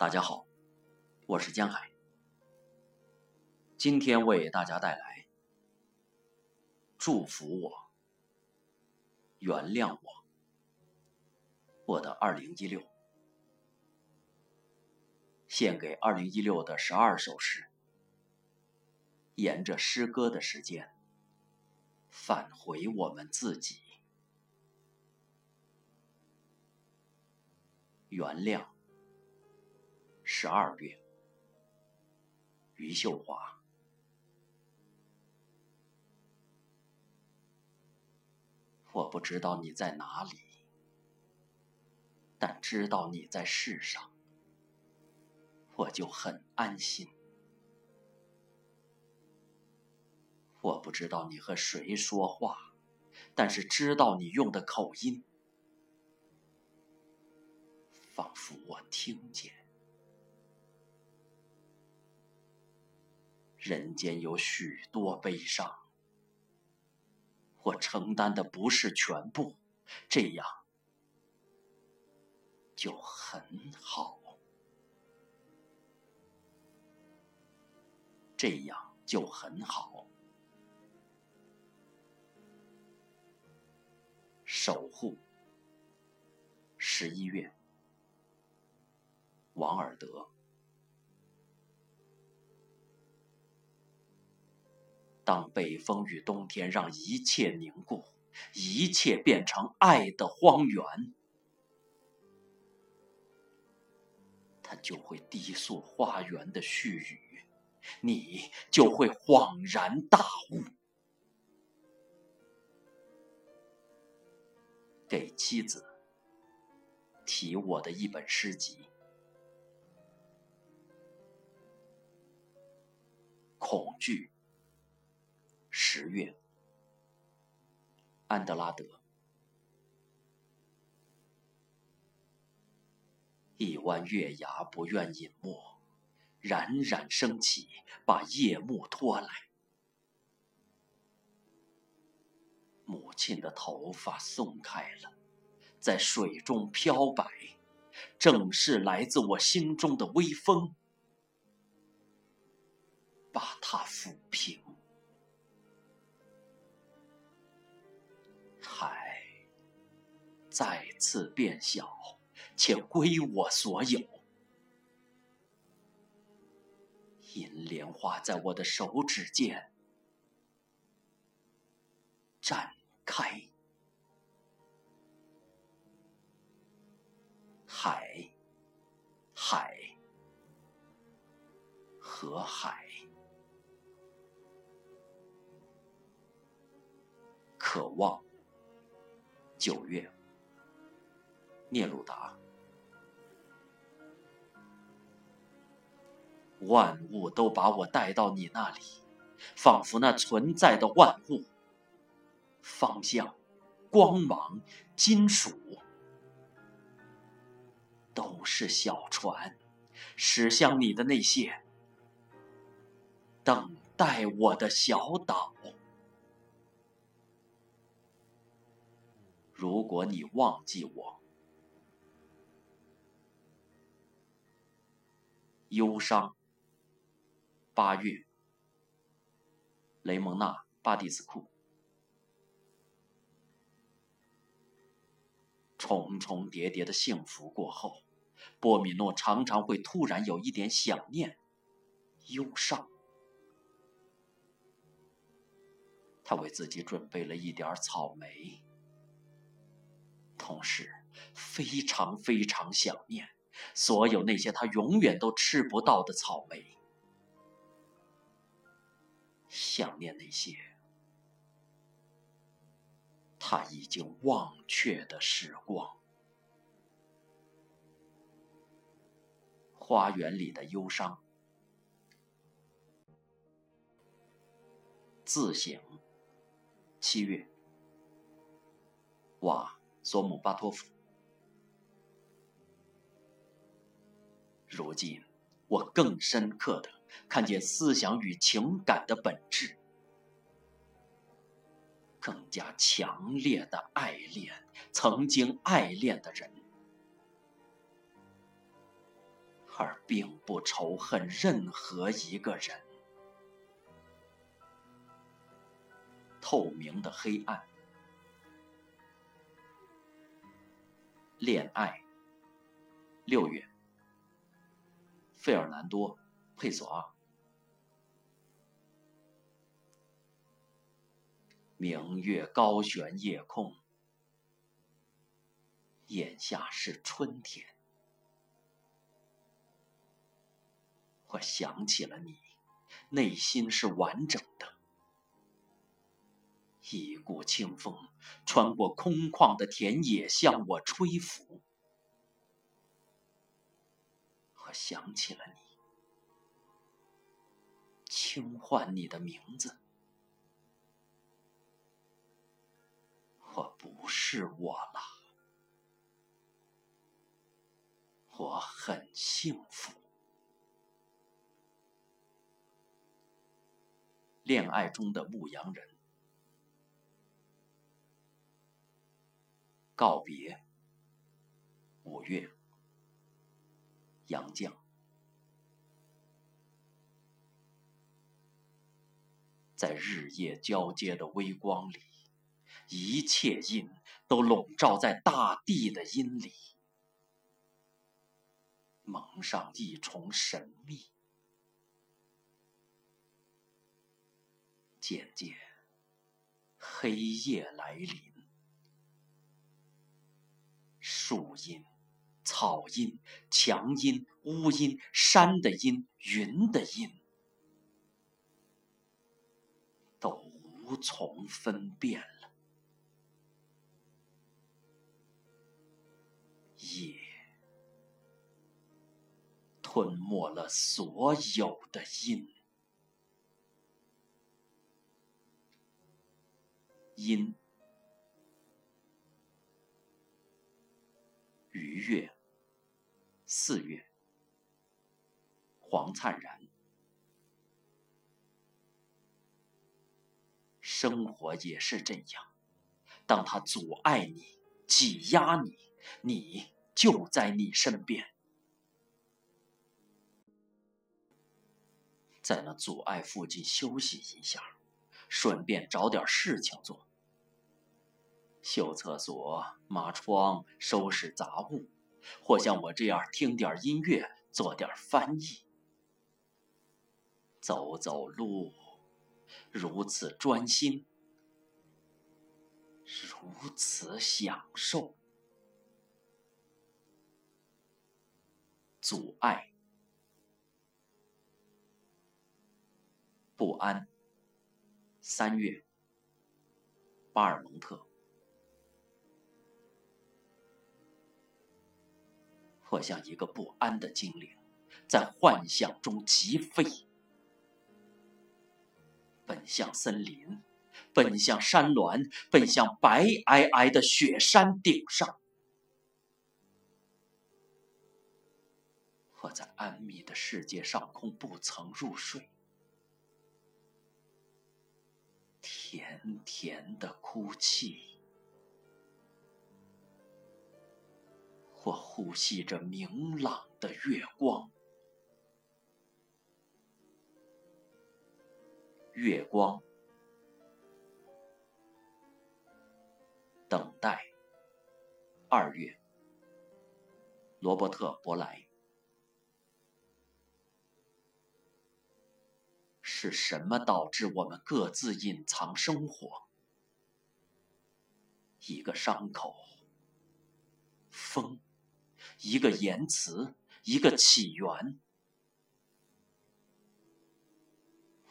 大家好，我是江海，今天为大家带来祝福我、原谅我，我的二零一六，献给二零一六的十二首诗，沿着诗歌的时间，返回我们自己，原谅。十二月，余秀华。我不知道你在哪里，但知道你在世上，我就很安心。我不知道你和谁说话，但是知道你用的口音，仿佛我听见。人间有许多悲伤，我承担的不是全部，这样就很好，这样就很好。守护，十一月，王尔德。当北风与冬天让一切凝固，一切变成爱的荒原，它就会低诉花园的絮语，你就会恍然大悟。给妻子提我的一本诗集，恐惧。十月，安德拉德，一弯月牙不愿隐没，冉冉升起，把夜幕拖来。母亲的头发松开了，在水中飘摆，正是来自我心中的微风，把它抚平。再次变小，且归我所有。银莲花在我的手指间展开，海，海，和海，渴望。九月。聂鲁达，万物都把我带到你那里，仿佛那存在的万物、方向、光芒、金属，都是小船，驶向你的那些等待我的小岛。如果你忘记我，忧伤。八月，雷蒙娜·巴蒂斯库。重重叠叠的幸福过后，波米诺常常会突然有一点想念、忧伤。他为自己准备了一点草莓，同时非常非常想念。所有那些他永远都吃不到的草莓，想念那些他已经忘却的时光。花园里的忧伤，自省。七月，瓦索姆巴托夫。如今，我更深刻的看见思想与情感的本质，更加强烈的爱恋曾经爱恋的人，而并不仇恨任何一个人。透明的黑暗，恋爱。六月，费尔南多·佩索阿。明月高悬夜空，眼下是春天。我想起了你，内心是完整的。一股清风穿过空旷的田野，向我吹拂。我想起了你，轻唤你的名字。我不是我了，我很幸福。恋爱中的牧羊人，告别。五月，杨绛，在日夜交接的微光里。一切阴都笼罩在大地的阴里，蒙上一重神秘。渐渐，黑夜来临，树荫、草音、墙阴、屋阴、山的阴、云的阴，都无从分辨了。夜吞没了所有的阴，阴。愉悦，四月，黄灿然。生活也是这样，当他阻碍你，挤压你。你就在你身边，在那阻碍附近休息一下，顺便找点事情做。修厕所、抹窗、收拾杂物，或像我这样听点音乐、做点翻译、走走路，如此专心，如此享受。阻碍，不安。三月，巴尔蒙特。或像一个不安的精灵，在幻想中疾飞，奔向森林，奔向山峦，奔向白皑皑的雪山顶上。我在安谧的世界上空不曾入睡，甜甜的哭泣。我呼吸着明朗的月光，月光，等待。二月，罗伯特·伯莱。是什么导致我们各自隐藏生活？一个伤口，风，一个言辞，一个起源。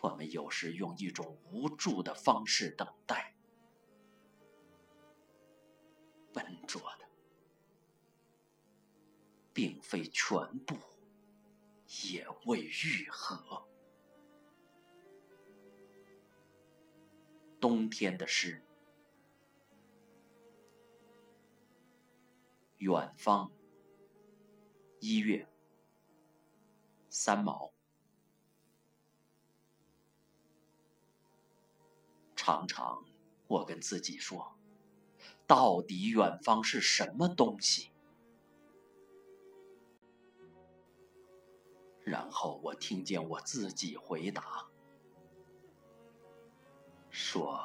我们有时用一种无助的方式等待，笨拙的，并非全部，也未愈合。冬天的诗，远方。一月，三毛。常常，我跟自己说，到底远方是什么东西？然后我听见我自己回答：“说，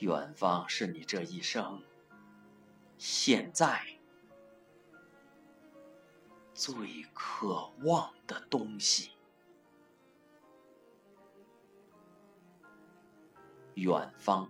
远方是你这一生现在最渴望的东西。远方。”